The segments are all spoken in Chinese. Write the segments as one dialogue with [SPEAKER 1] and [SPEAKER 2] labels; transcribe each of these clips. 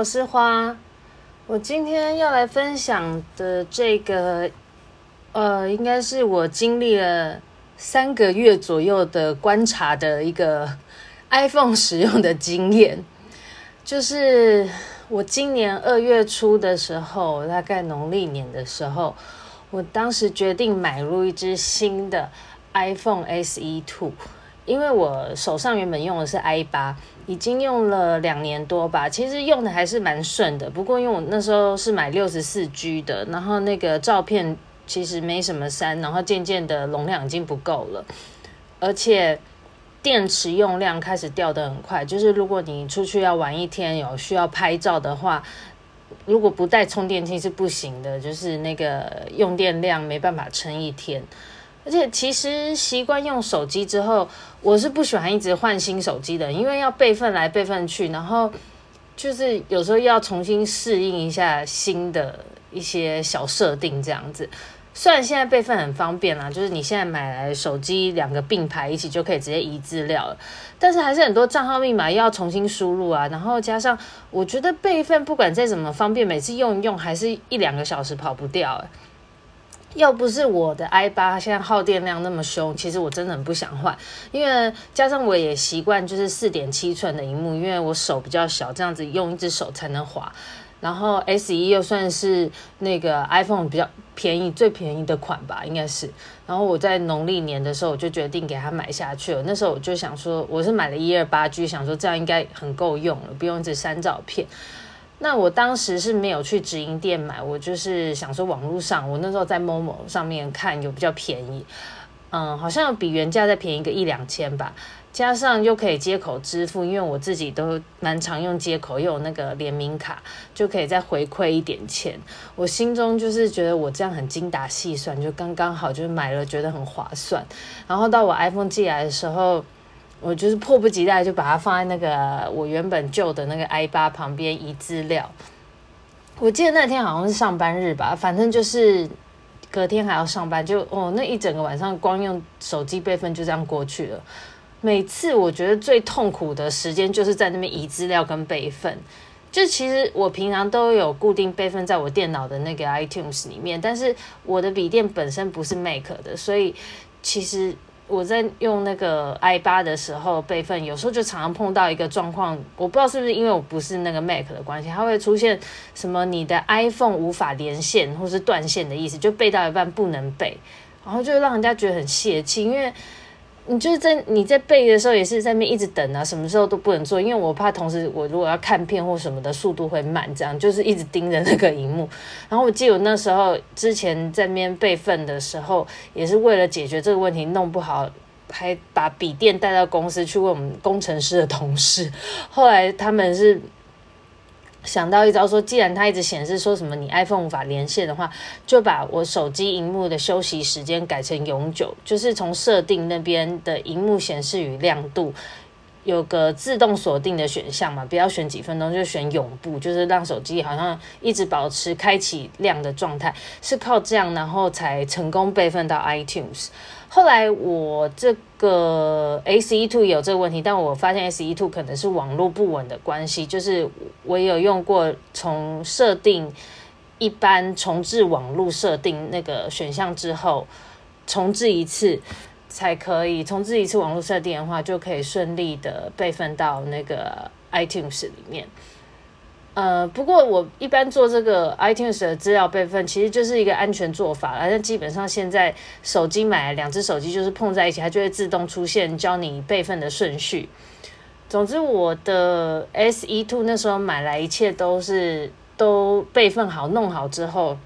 [SPEAKER 1] 我是花。我今天要来分享的这个，呃，应该是我经历了三个月左右的观察的一个 iPhone 使用的经验。就是我今年二月初的时候，大概农历年的时候，我当时决定买入一支新的 iPhone SE Two。因为我手上原本用的是 i 八，已经用了两年多吧，其实用的还是蛮顺的。不过因为我那时候是买六十四 G 的，然后那个照片其实没什么删，然后渐渐的容量已经不够了，而且电池用量开始掉得很快。就是如果你出去要玩一天，有需要拍照的话，如果不带充电器是不行的，就是那个用电量没办法撑一天。而且其实习惯用手机之后，我是不喜欢一直换新手机的，因为要备份来备份去，然后就是有时候要重新适应一下新的一些小设定这样子。虽然现在备份很方便啦，就是你现在买来手机两个并排一起就可以直接移资料了，但是还是很多账号密码要重新输入啊，然后加上我觉得备份不管再怎么方便，每次用一用还是一两个小时跑不掉欸。要不是我的 i 八现在耗电量那么凶，其实我真的很不想换。因为加上我也习惯就是四点七寸的荧幕，因为我手比较小，这样子用一只手才能滑。然后 SE 又算是那个 iPhone 比较便宜、最便宜的款吧，应该是。然后我在农历年的时候，我就决定给它买下去了。那时候我就想说，我是买了一二八 G，想说这样应该很够用了，不用一直删照片。那我当时是没有去直营店买，我就是想说网络上，我那时候在 Momo 上面看有比较便宜，嗯，好像比原价再便宜个一两千吧，加上又可以接口支付，因为我自己都蛮常用接口，又有那个联名卡，就可以再回馈一点钱。我心中就是觉得我这样很精打细算，就刚刚好，就是买了觉得很划算。然后到我 iPhone 寄来的时候。我就是迫不及待就把它放在那个我原本旧的那个 i 八旁边移资料。我记得那天好像是上班日吧，反正就是隔天还要上班，就哦那一整个晚上光用手机备份就这样过去了。每次我觉得最痛苦的时间就是在那边移资料跟备份。就其实我平常都有固定备份在我电脑的那个 iTunes 里面，但是我的笔电本身不是 Mac 的，所以其实。我在用那个 i 八的时候备份，有时候就常常碰到一个状况，我不知道是不是因为我不是那个 Mac 的关系，它会出现什么你的 iPhone 无法连线或是断线的意思，就背到一半不能背，然后就让人家觉得很泄气，因为。你就是在你在背的时候，也是在那边一直等啊，什么时候都不能做，因为我怕同时我如果要看片或什么的速度会慢，这样就是一直盯着那个荧幕。然后我记得我那时候之前在那边备份的时候，也是为了解决这个问题，弄不好还把笔电带到公司去问我们工程师的同事，后来他们是。想到一招，说既然它一直显示说什么你 iPhone 无法连线的话，就把我手机荧幕的休息时间改成永久，就是从设定那边的荧幕显示与亮度有个自动锁定的选项嘛，不要选几分钟，就选永不，就是让手机好像一直保持开启亮的状态，是靠这样然后才成功备份到 iTunes。后来我这个 SE Two 有这个问题，但我发现 SE Two 可能是网络不稳的关系，就是我有用过从设定一般重置网络设定那个选项之后，重置一次才可以，重置一次网络设定的话，就可以顺利的备份到那个 iTunes 里面。呃，不过我一般做这个 iTunes 的资料备份，其实就是一个安全做法。但基本上现在手机买两只手机就是碰在一起，它就会自动出现教你备份的顺序。总之，我的 SE Two 那时候买来，一切都是都备份好、弄好之后，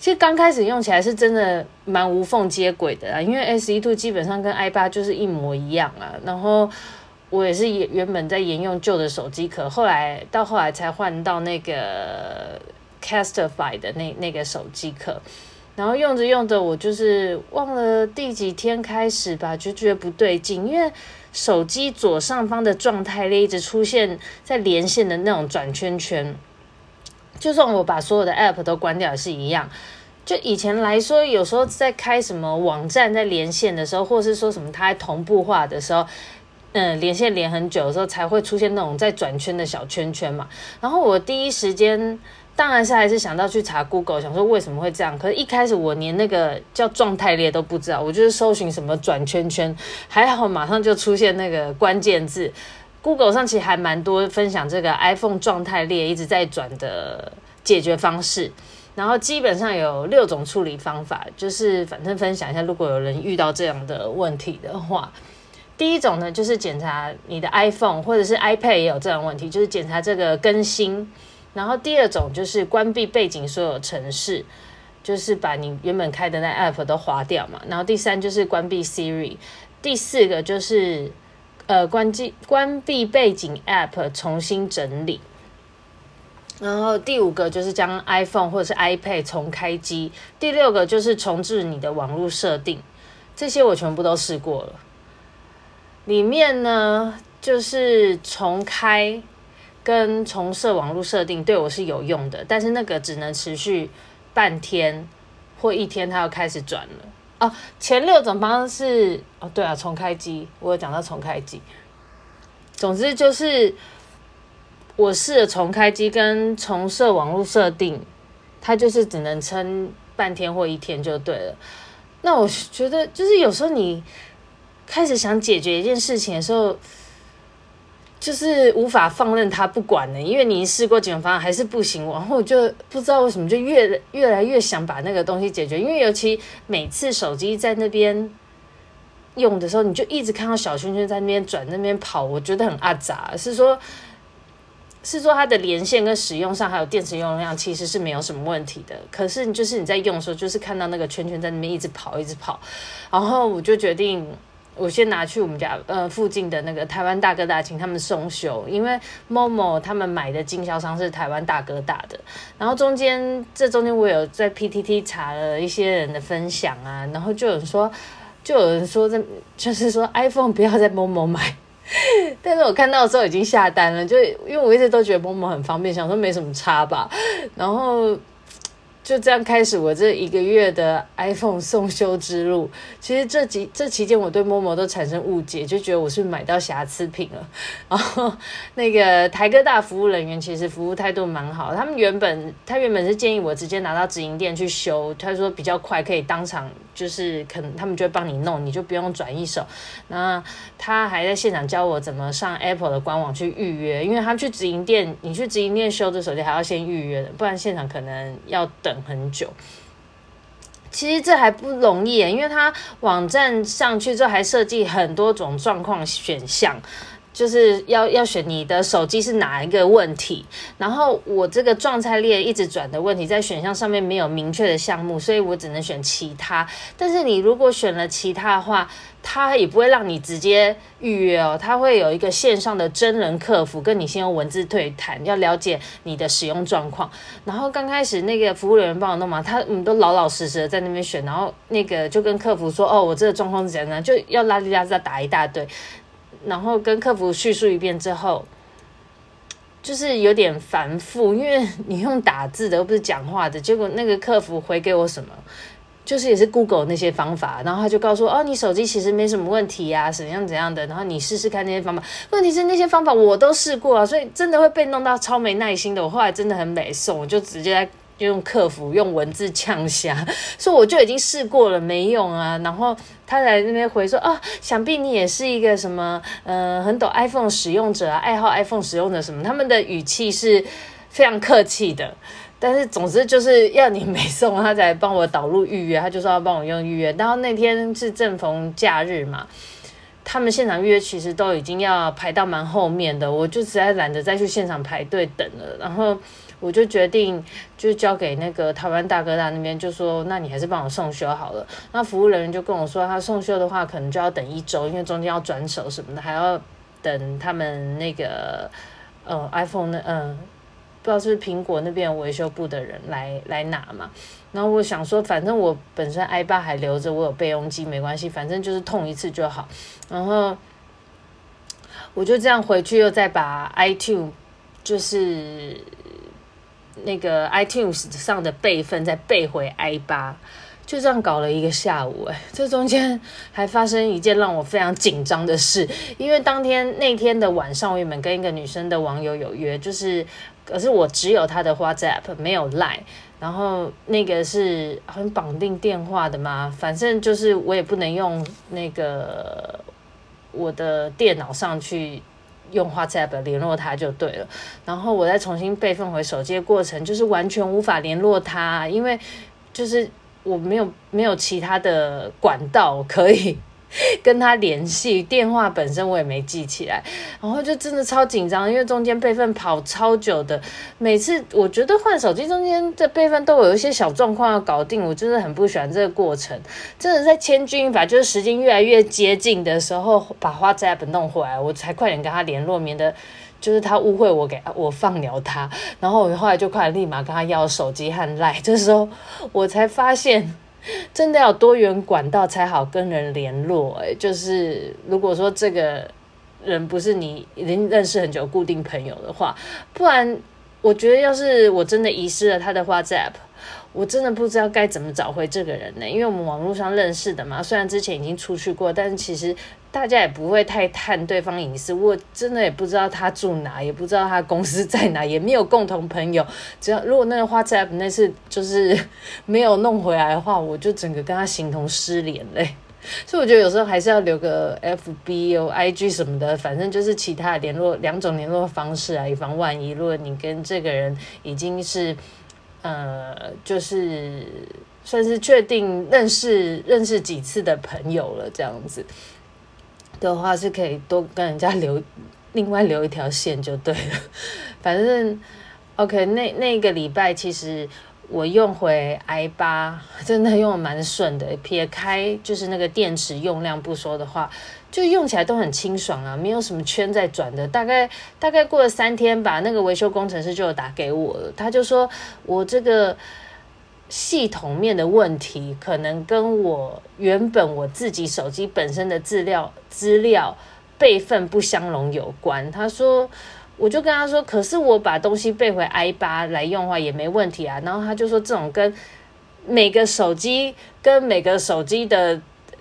[SPEAKER 1] 其实刚开始用起来是真的蛮无缝接轨的啊，因为 SE2 基本上跟 i8 就是一模一样啊，然后。我也是原本在沿用旧的手机壳，后来到后来才换到那个 Castify 的那那个手机壳，然后用着用着，我就是忘了第几天开始吧，就觉得不对劲，因为手机左上方的状态列一直出现在连线的那种转圈圈，就算我把所有的 App 都关掉也是一样。就以前来说，有时候在开什么网站在连线的时候，或是说什么它同步化的时候。嗯连线连很久的时候，才会出现那种在转圈的小圈圈嘛。然后我第一时间当然是还是想到去查 Google，想说为什么会这样。可是，一开始我连那个叫状态列都不知道，我就是搜寻什么转圈圈，还好马上就出现那个关键字。Google 上其实还蛮多分享这个 iPhone 状态列一直在转的解决方式。然后基本上有六种处理方法，就是反正分享一下，如果有人遇到这样的问题的话，第一种呢就是检查你的 iPhone 或者是 iPad 也有这样问题，就是检查这个更新。然后第二种就是关闭背景所有程式，就是把你原本开的那 App 都划掉嘛。然后第三就是关闭 Siri，第四个就是呃关机关闭背景 App 重新整理。然后第五个就是将 iPhone 或者是 iPad 重开机，第六个就是重置你的网络设定，这些我全部都试过了。里面呢，就是重开跟重设网络设定对我是有用的，但是那个只能持续半天或一天，它要开始转了。哦，前六种方式，哦对啊，重开机，我有讲到重开机。总之就是。我试了重开机跟重设网络设定，它就是只能撑半天或一天就对了。那我觉得，就是有时候你开始想解决一件事情的时候，就是无法放任它不管的，因为你试过几种方案还是不行，然后就不知道为什么就越越来越想把那个东西解决。因为尤其每次手机在那边用的时候，你就一直看到小圈圈在那边转、那边跑，我觉得很阿杂。是说。是说它的连线跟使用上还有电池用量其实是没有什么问题的，可是就是你在用的时候，就是看到那个圈圈在那边一直跑一直跑，然后我就决定我先拿去我们家呃附近的那个台湾大哥大请他们送修，因为 Momo 他们买的经销商是台湾大哥大的，然后中间这中间我有在 PTT 查了一些人的分享啊，然后就有人说就有人说这就是说 iPhone 不要在 Momo 买。但是我看到的时候已经下单了，就因为我一直都觉得 Momo 很方便，想说没什么差吧，然后。就这样开始我这一个月的 iPhone 送修之路。其实这几这期间，我对 Momo 都产生误解，就觉得我是买到瑕疵品了。然后那个台哥大服务人员其实服务态度蛮好，他们原本他原本是建议我直接拿到直营店去修，他说比较快，可以当场就是可能他们就会帮你弄，你就不用转一手。那他还在现场教我怎么上 Apple 的官网去预约，因为他去直营店，你去直营店修的手机还要先预约的，不然现场可能要等。很久，其实这还不容易，因为他网站上去之后还设计很多种状况选项。就是要要选你的手机是哪一个问题，然后我这个状态列一直转的问题，在选项上面没有明确的项目，所以我只能选其他。但是你如果选了其他的话，它也不会让你直接预约哦，它会有一个线上的真人客服跟你先用文字对谈，要了解你的使用状况。然后刚开始那个服务人员帮我弄嘛，他嗯都老老实实的在那边选，然后那个就跟客服说哦，我这个状况是怎样，就要拉里拉杂打一大堆。然后跟客服叙述一遍之后，就是有点繁复，因为 你用打字的又不是讲话的。结果那个客服回给我什么，就是也是 Google 那些方法，然后他就告诉我，哦，你手机其实没什么问题呀，怎样怎样的，然后你试试看那些方法。问题是那些方法我都试过啊，所以真的会被弄到超没耐心的。我后来真的很美送，我就直接在。就用客服用文字呛下，说我就已经试过了，没用啊。然后他在那边回说啊，想必你也是一个什么呃很懂 iPhone 使用者啊，爱好 iPhone 使用者什么。他们的语气是非常客气的，但是总之就是要你没送，他才帮我导入预约。他就说要帮我用预约。然后那天是正逢假日嘛，他们现场预约其实都已经要排到蛮后面的，我就实在懒得再去现场排队等了。然后。我就决定，就交给那个台湾大哥大那边，就说，那你还是帮我送修好了。那服务人员就跟我说，他送修的话，可能就要等一周，因为中间要转手什么的，还要等他们那个呃 iPhone 那嗯，不知道是不是苹果那边维修部的人来来拿嘛。然后我想说，反正我本身 i8 还留着，我有备用机，没关系，反正就是痛一次就好。然后我就这样回去，又再把 iTunes 就是。那个 iTunes 上的备份再备回 i 八，就这样搞了一个下午，哎，这中间还发生一件让我非常紧张的事，因为当天那天的晚上，我原本跟一个女生的网友有约，就是，可是我只有他的 WhatsApp，没有 Line，然后那个是很绑定电话的嘛，反正就是我也不能用那个我的电脑上去。用 WhatsApp 联络他就对了，然后我再重新备份回手机的过程，就是完全无法联络他，因为就是我没有没有其他的管道可以。跟他联系，电话本身我也没记起来，然后就真的超紧张，因为中间备份跑超久的，每次我觉得换手机中间的备份都有一些小状况要搞定，我真的很不喜欢这个过程，真的在千钧一发，就是时间越来越接近的时候，把 WhatsApp 弄回来，我才快点跟他联络，免得就是他误会我给我放鸟他，然后我后来就快立马跟他要手机和赖，这时候我才发现。真的要多元管道才好跟人联络，欸，就是如果说这个人不是你已经认识很久固定朋友的话，不然我觉得要是我真的遗失了他的话，在 app。我真的不知道该怎么找回这个人呢？因为我们网络上认识的嘛，虽然之前已经出去过，但是其实大家也不会太探对方隐私。我真的也不知道他住哪，也不知道他公司在哪，也没有共同朋友。只要如果那个 WhatsApp 那次就是没有弄回来的话，我就整个跟他形同失联嘞。所以我觉得有时候还是要留个 FB 哦、IG 什么的，反正就是其他联络两种联络方式啊，以防万一。如果你跟这个人已经是。呃，就是算是确定认识认识几次的朋友了，这样子的话是可以多跟人家留另外留一条线就对了。反正 OK，那那个礼拜其实我用回 i 八真的用的蛮顺的，撇开就是那个电池用量不说的话。就用起来都很清爽啊，没有什么圈在转的。大概大概过了三天吧，那个维修工程师就打给我了，他就说我这个系统面的问题，可能跟我原本我自己手机本身的资料资料备份不相容有关。他说，我就跟他说，可是我把东西备回 i 八来用的话也没问题啊。然后他就说，这种跟每个手机跟每个手机的。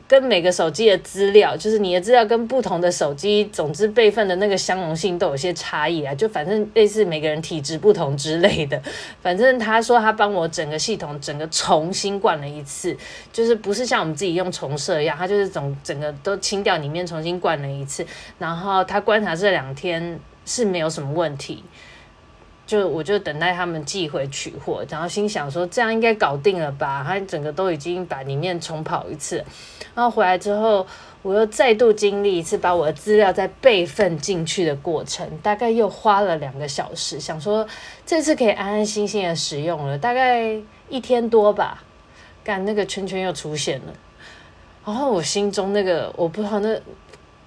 [SPEAKER 1] 跟每个手机的资料，就是你的资料跟不同的手机，总之备份的那个相容性都有些差异啊。就反正类似每个人体质不同之类的。反正他说他帮我整个系统整个重新灌了一次，就是不是像我们自己用重设一样，他就是整整个都清掉里面重新灌了一次。然后他观察这两天是没有什么问题。就我就等待他们寄回取货，然后心想说这样应该搞定了吧？他整个都已经把里面重跑一次，然后回来之后，我又再度经历一次把我的资料再备份进去的过程，大概又花了两个小时。想说这次可以安安心心的使用了，大概一天多吧。干那个圈圈又出现了，然后我心中那个我不知道那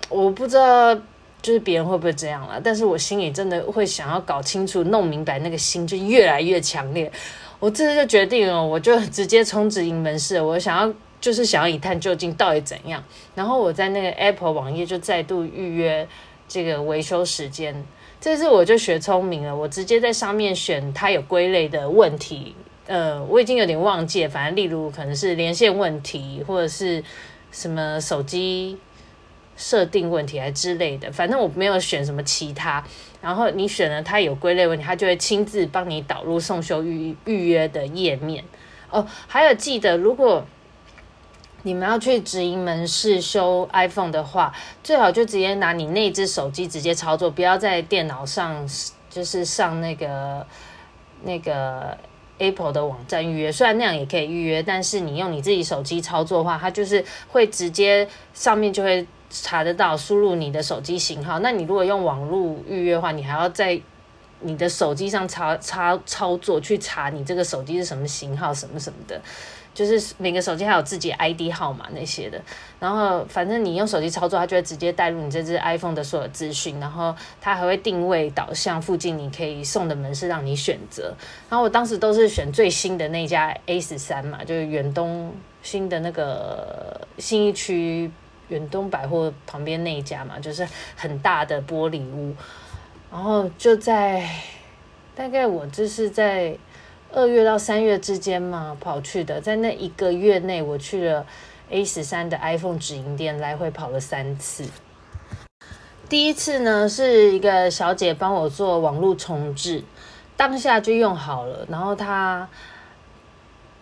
[SPEAKER 1] 我不知道。就是别人会不会这样了？但是我心里真的会想要搞清楚、弄明白，那个心就越来越强烈。我这次就决定了，我就直接充值营门市。我想要，就是想要一探究竟到底怎样。然后我在那个 Apple 网页就再度预约这个维修时间。这次我就学聪明了，我直接在上面选它有归类的问题。呃，我已经有点忘记了，反正例如可能是连线问题，或者是什么手机。设定问题还之类的，反正我没有选什么其他。然后你选了它有归类问题，它就会亲自帮你导入送修预预约的页面。哦，还有记得，如果你们要去直营门市修 iPhone 的话，最好就直接拿你那只手机直接操作，不要在电脑上就是上那个那个 Apple 的网站预约。虽然那样也可以预约，但是你用你自己手机操作的话，它就是会直接上面就会。查得到，输入你的手机型号。那你如果用网络预约的话，你还要在你的手机上操操操作去查你这个手机是什么型号，什么什么的。就是每个手机还有自己 ID 号码那些的。然后反正你用手机操作，它就会直接带入你这只 iPhone 的所有资讯。然后它还会定位导向附近你可以送的门市让你选择。然后我当时都是选最新的那家 A 十三嘛，就是远东新的那个新义区。远东百货旁边那一家嘛，就是很大的玻璃屋，然后就在大概我这是在二月到三月之间嘛跑去的，在那一个月内，我去了 A 十三的 iPhone 直营店，来回跑了三次。第一次呢，是一个小姐帮我做网络重置，当下就用好了，然后她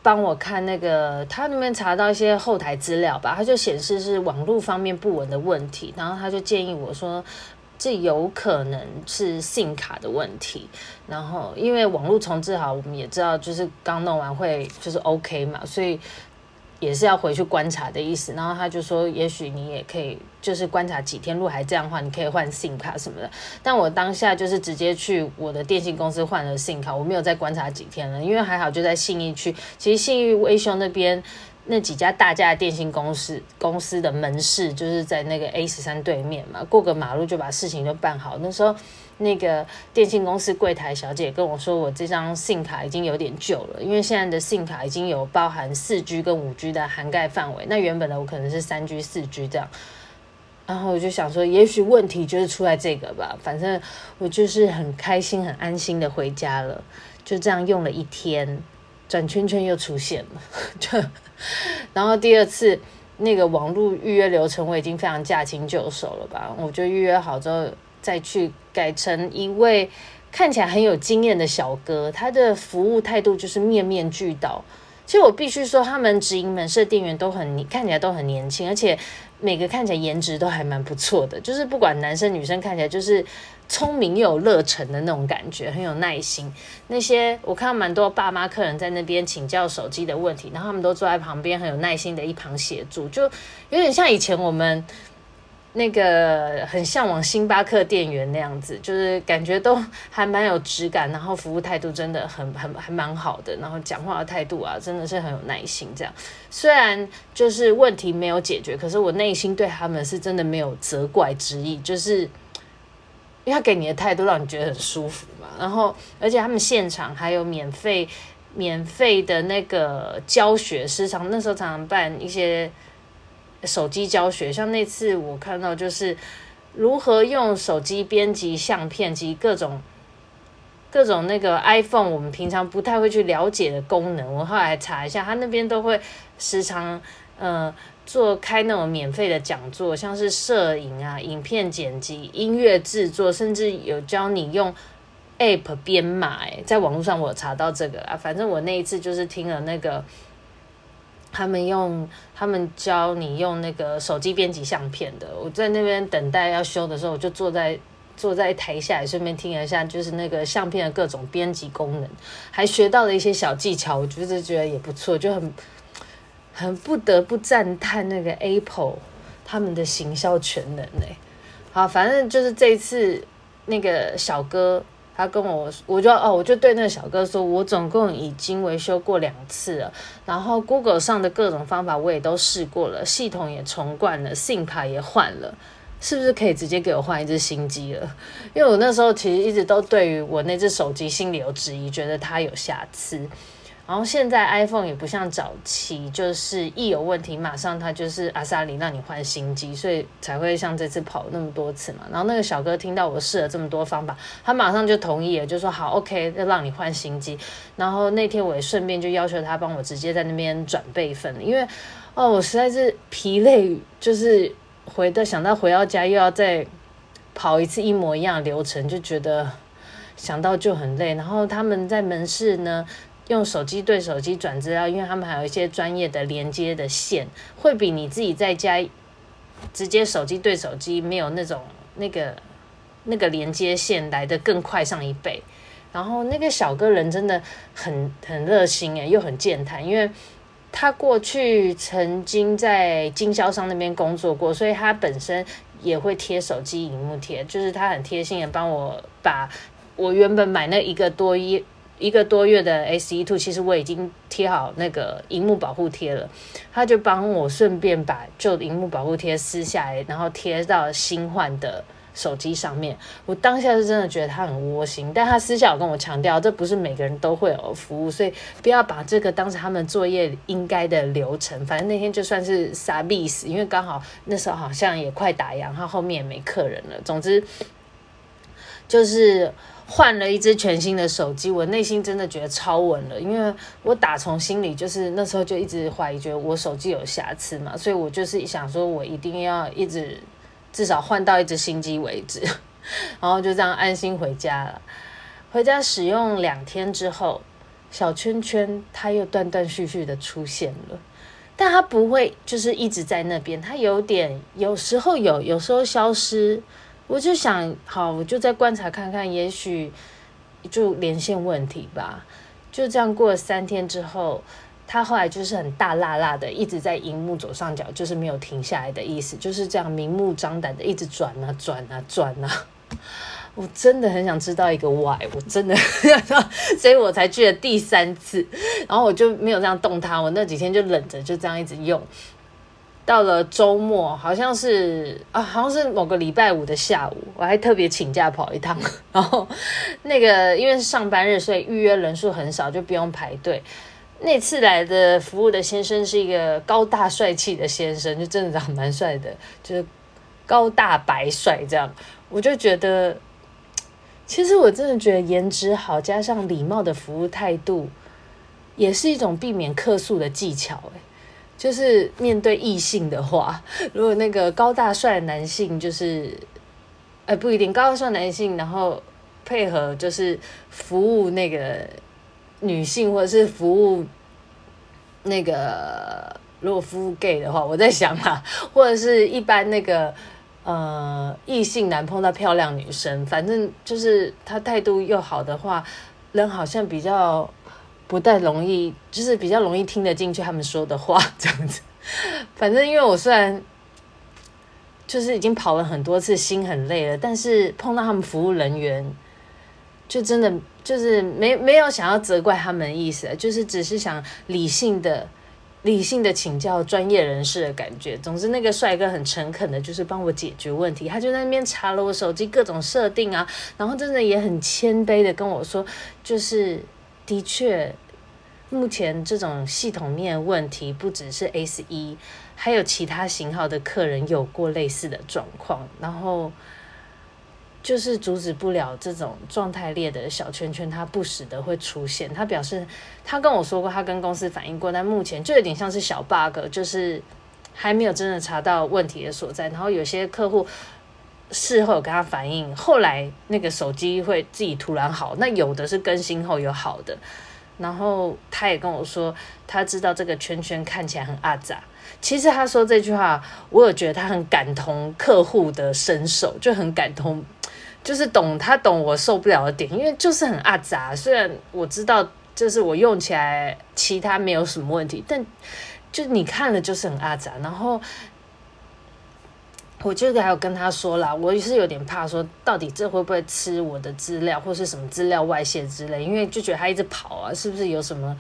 [SPEAKER 1] 帮我看那个，他那边查到一些后台资料吧，他就显示是网络方面不稳的问题，然后他就建议我说。这有可能是信卡的问题，然后因为网络重置好，我们也知道就是刚弄完会就是 OK 嘛，所以也是要回去观察的意思。然后他就说，也许你也可以就是观察几天，如果还这样的话，你可以换 SIM 卡什么的。但我当下就是直接去我的电信公司换了 SIM 卡，我没有再观察几天了，因为还好就在信义区，其实信义威秀那边。那几家大家的电信公司公司的门市就是在那个 A 十三对面嘛，过个马路就把事情就办好。那时候那个电信公司柜台小姐跟我说，我这张信卡已经有点旧了，因为现在的信卡已经有包含四 G 跟五 G 的涵盖范围，那原本的我可能是三 G 四 G 这样。然后我就想说，也许问题就是出在这个吧，反正我就是很开心、很安心的回家了，就这样用了一天。转圈圈又出现了，就 然后第二次那个网络预约流程我已经非常驾轻就熟了吧，我就预约好之后再去改成一位看起来很有经验的小哥，他的服务态度就是面面俱到。其实我必须说，他们直营门市店员都很看起来都很年轻，而且每个看起来颜值都还蛮不错的，就是不管男生女生看起来就是。聪明又有热忱的那种感觉，很有耐心。那些我看到蛮多爸妈客人在那边请教手机的问题，然后他们都坐在旁边，很有耐心的一旁协助，就有点像以前我们那个很向往星巴克店员那样子，就是感觉都还蛮有质感，然后服务态度真的很很还蛮好的，然后讲话的态度啊，真的是很有耐心。这样虽然就是问题没有解决，可是我内心对他们是真的没有责怪之意，就是。因为他给你的态度让你觉得很舒服嘛，然后而且他们现场还有免费免费的那个教学，时常那时候常常办一些手机教学，像那次我看到就是如何用手机编辑相片及各种各种那个 iPhone 我们平常不太会去了解的功能，我后来查一下，他那边都会时常呃。做开那种免费的讲座，像是摄影啊、影片剪辑、音乐制作，甚至有教你用 App 编码。哎，在网络上我查到这个啊。反正我那一次就是听了那个，他们用他们教你用那个手机编辑相片的。我在那边等待要修的时候，我就坐在坐在台下，也顺便听了一下，就是那个相片的各种编辑功能，还学到了一些小技巧。我觉得觉得也不错，就很。很不得不赞叹那个 Apple 他们的行销全能呢。好，反正就是这一次那个小哥他跟我，我就哦，我就对那个小哥说，我总共已经维修过两次了，然后 Google 上的各种方法我也都试过了，系统也重灌了，SIM 卡也换了，是不是可以直接给我换一只新机了？因为我那时候其实一直都对于我那只手机心里有质疑，觉得它有瑕疵。然后现在 iPhone 也不像早期，就是一有问题马上它就是阿萨里让你换新机，所以才会像这次跑那么多次嘛。然后那个小哥听到我试了这么多方法，他马上就同意了，就说好 OK，要让你换新机。然后那天我也顺便就要求他帮我直接在那边转备份，因为哦我实在是疲累，就是回到想到回到家又要再跑一次一模一样的流程，就觉得想到就很累。然后他们在门市呢。用手机对手机转资料，因为他们还有一些专业的连接的线，会比你自己在家直接手机对手机没有那种那个那个连接线来得更快上一倍。然后那个小哥人真的很很热心诶，又很健谈，因为他过去曾经在经销商那边工作过，所以他本身也会贴手机荧幕贴，就是他很贴心的帮我把我原本买那一个多一。一个多月的 S E two，其实我已经贴好那个荧幕保护贴了，他就帮我顺便把旧的荧幕保护贴撕下来，然后贴到新换的手机上面。我当下是真的觉得他很窝心，但他私下有跟我强调，这不是每个人都会有服务，所以不要把这个当成他们作业应该的流程。反正那天就算是傻逼死，因为刚好那时候好像也快打烊，他后面也没客人了。总之就是。换了一支全新的手机，我内心真的觉得超稳了，因为我打从心里就是那时候就一直怀疑，觉得我手机有瑕疵嘛，所以我就是想说，我一定要一直至少换到一支新机为止，然后就这样安心回家了。回家使用两天之后，小圈圈它又断断续续的出现了，但它不会就是一直在那边，它有点有时候有，有时候消失。我就想，好，我就再观察看看，也许就连线问题吧。就这样过了三天之后，他后来就是很大辣辣的，一直在荧幕左上角，就是没有停下来的意思，就是这样明目张胆的一直转啊转啊转啊。我真的很想知道一个 why，我真的，所以我才去了第三次，然后我就没有这样动它，我那几天就冷着，就这样一直用。到了周末，好像是啊，好像是某个礼拜五的下午，我还特别请假跑一趟。然后那个因为是上班日，所以预约人数很少，就不用排队。那次来的服务的先生是一个高大帅气的先生，就真的长蛮帅的，就是高大白帅这样。我就觉得，其实我真的觉得颜值好加上礼貌的服务态度，也是一种避免客诉的技巧欸。就是面对异性的话，如果那个高大帅男性就是，呃，不一定高大帅男性，然后配合就是服务那个女性，或者是服务那个如果服务 gay 的话，我在想啊，或者是一般那个呃异性男碰到漂亮女生，反正就是他态度又好的话，人好像比较。不太容易，就是比较容易听得进去他们说的话，这样子。反正因为我虽然就是已经跑了很多次，心很累了，但是碰到他们服务人员，就真的就是没没有想要责怪他们的意思，就是只是想理性的、理性的请教专业人士的感觉。总之，那个帅哥很诚恳的，就是帮我解决问题。他就在那边查了我手机各种设定啊，然后真的也很谦卑的跟我说，就是。的确，目前这种系统面问题不只是 S1，还有其他型号的客人有过类似的状况，然后就是阻止不了这种状态列的小圈圈，它不时的会出现。他表示，他跟我说过，他跟公司反映过，但目前就有点像是小 bug，就是还没有真的查到问题的所在。然后有些客户。事后跟他反映，后来那个手机会自己突然好，那有的是更新后有好的。然后他也跟我说，他知道这个圈圈看起来很阿杂。其实他说这句话，我有觉得他很感同客户的身受，就很感同，就是懂他懂我受不了的点，因为就是很阿杂。虽然我知道，就是我用起来其他没有什么问题，但就你看了就是很阿杂，然后。我就是还有跟他说啦，我是有点怕说，到底这会不会吃我的资料，或是什么资料外泄之类，因为就觉得他一直跑啊，是不是有什么？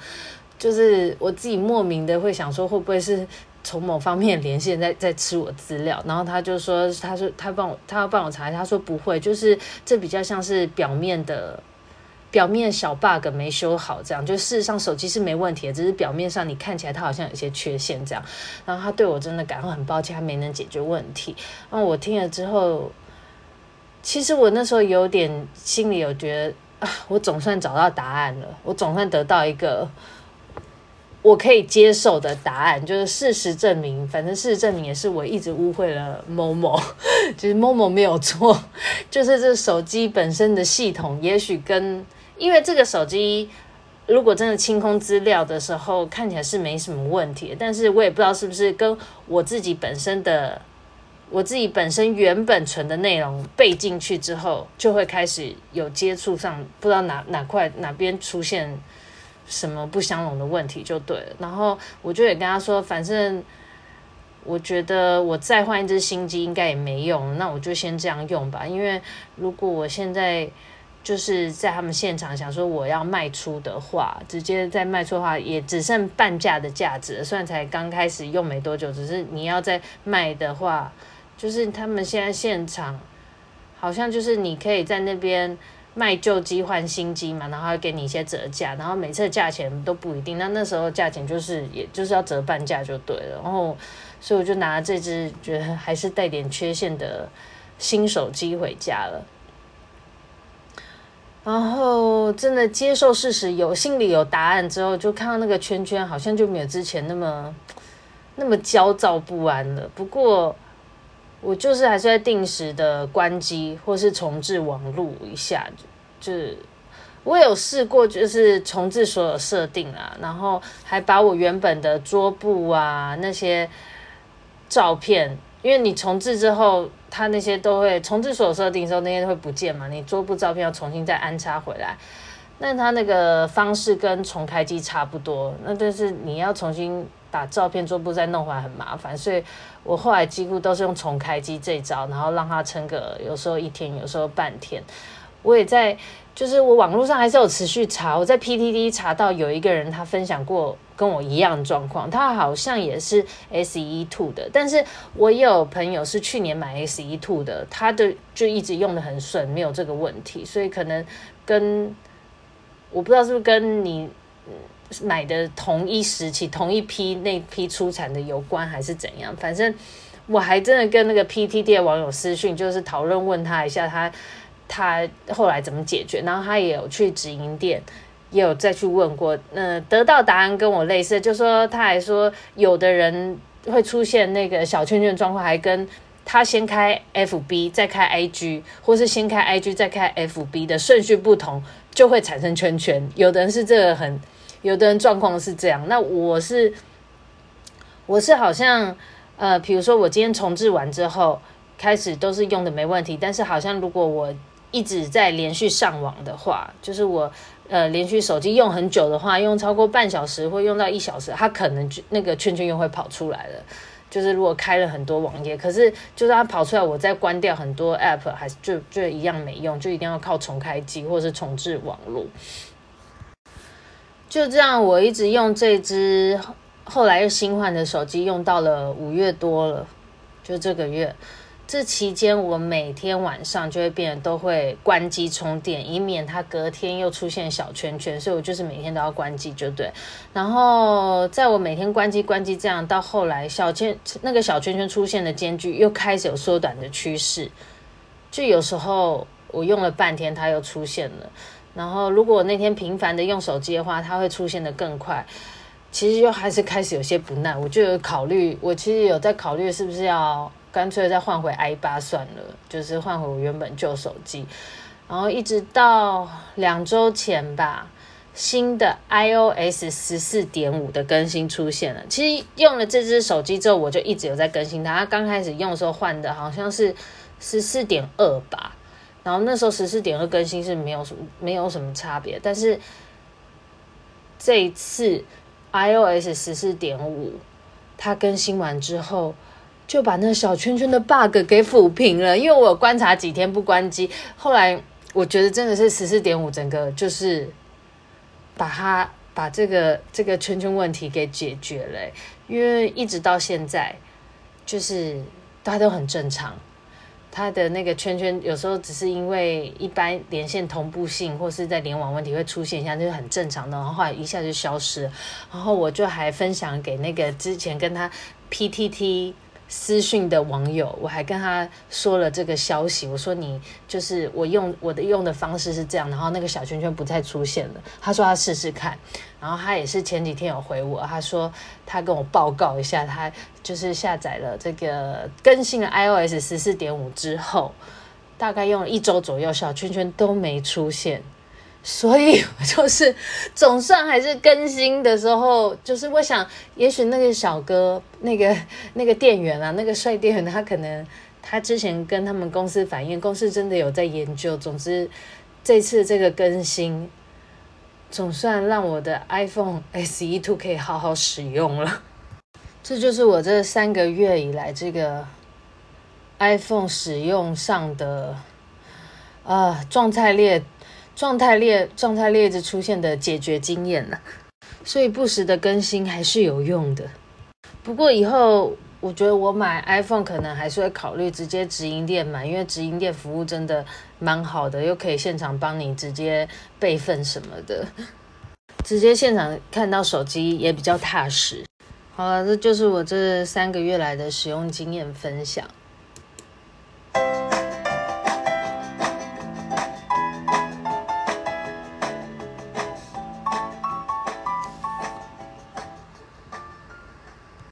[SPEAKER 1] 就是我自己莫名的会想说，会不会是从某方面连线在在吃我资料？然后他就说，他说他帮我，他要帮我查一下，他说不会，就是这比较像是表面的。表面小 bug 没修好，这样就事实上手机是没问题的，只是表面上你看起来它好像有些缺陷这样。然后他对我真的感到很抱歉，他没能解决问题。然后我听了之后，其实我那时候有点心里有觉得啊，我总算找到答案了，我总算得到一个我可以接受的答案，就是事实证明，反正事实证明也是我一直误会了某某，就是某某没有错，就是这手机本身的系统也许跟。因为这个手机，如果真的清空资料的时候，看起来是没什么问题，但是我也不知道是不是跟我自己本身的，我自己本身原本存的内容背进去之后，就会开始有接触上，不知道哪哪块哪边出现什么不相容的问题就对了。然后我就也跟他说，反正我觉得我再换一支新机应该也没用，那我就先这样用吧。因为如果我现在就是在他们现场想说我要卖出的话，直接再卖出的话，也只剩半价的价值。虽然才刚开始用没多久，只是你要再卖的话，就是他们现在现场好像就是你可以在那边卖旧机换新机嘛，然后给你一些折价，然后每次价钱都不一定。那那时候价钱就是也就是要折半价就对了。然后所以我就拿这支觉得还是带点缺陷的新手机回家了。然后真的接受事实，有心里有答案之后，就看到那个圈圈好像就没有之前那么那么焦躁不安了。不过我就是还是在定时的关机或是重置网路一下，就是我有试过，就是重置所有设定啊，然后还把我原本的桌布啊那些照片，因为你重置之后。它那些都会重置所有设定的时候，那些都会不见嘛？你桌布照片要重新再安插回来，那它那个方式跟重开机差不多。那但是你要重新把照片桌布再弄回来很麻烦，所以我后来几乎都是用重开机这一招，然后让它撑个有时候一天，有时候半天。我也在，就是我网络上还是有持续查，我在 PTT 查到有一个人他分享过跟我一样状况，他好像也是 S E Two 的，但是我有朋友是去年买 S E Two 的，他的就一直用得很顺，没有这个问题，所以可能跟我不知道是不是跟你买的同一时期、同一批那批出产的有关，还是怎样？反正我还真的跟那个 PTT 的网友私讯，就是讨论问他一下他。他后来怎么解决？然后他也有去直营店，也有再去问过，嗯，得到答案跟我类似，就说他还说有的人会出现那个小圈圈状况，还跟他先开 FB 再开 IG，或是先开 IG 再开 FB 的顺序不同，就会产生圈圈。有的人是这个很，有的人状况是这样。那我是我是好像呃，比如说我今天重置完之后，开始都是用的没问题，但是好像如果我一直在连续上网的话，就是我呃连续手机用很久的话，用超过半小时或用到一小时，它可能就那个圈圈又会跑出来了。就是如果开了很多网页，可是就是它跑出来，我再关掉很多 app，还是就就一样没用，就一定要靠重开机或是重置网络。就这样，我一直用这支后来又新换的手机，用到了五月多了，就这个月。这期间，我每天晚上就会变得都会关机充电，以免它隔天又出现小圈圈。所以我就是每天都要关机，就对。然后在我每天关机关机这样，到后来小圈那个小圈圈出现的间距又开始有缩短的趋势。就有时候我用了半天，它又出现了。然后如果我那天频繁的用手机的话，它会出现的更快。其实又还是开始有些不耐，我就有考虑，我其实有在考虑是不是要。干脆再换回 i 八算了，就是换回我原本旧手机，然后一直到两周前吧，新的 iOS 十四点五的更新出现了。其实用了这只手机之后，我就一直有在更新它。它刚开始用的时候换的好像是十四点二吧，然后那时候十四点二更新是没有什么没有什么差别，但是这一次 iOS 十四点五它更新完之后。就把那小圈圈的 bug 给抚平了，因为我观察几天不关机，后来我觉得真的是十四点五整个就是把它把这个这个圈圈问题给解决了，因为一直到现在就是大家都很正常，它的那个圈圈有时候只是因为一般连线同步性或是在联网问题会出现一下，就是很正常的，然后后来一下就消失，然后我就还分享给那个之前跟他 PTT。私讯的网友，我还跟他说了这个消息。我说你就是我用我的用的方式是这样，然后那个小圈圈不再出现了。他说他试试看，然后他也是前几天有回我，他说他跟我报告一下，他就是下载了这个更新了 iOS 十四点五之后，大概用了一周左右，小圈圈都没出现。所以就是 总算还是更新的时候，就是我想，也许那个小哥，那个 那个店员啊，那个帅店员，他可能他之前跟他们公司反映，公司真的有在研究。总之，这次这个更新，总算让我的 iPhone SE2 可以好好使用了。这就是我这三个月以来这个 iPhone 使用上的啊状态列。状态列状态列子出现的解决经验了，所以不时的更新还是有用的。不过以后我觉得我买 iPhone 可能还是会考虑直接直营店买，因为直营店服务真的蛮好的，又可以现场帮你直接备份什么的，直接现场看到手机也比较踏实。好了，这就是我这三个月来的使用经验分享。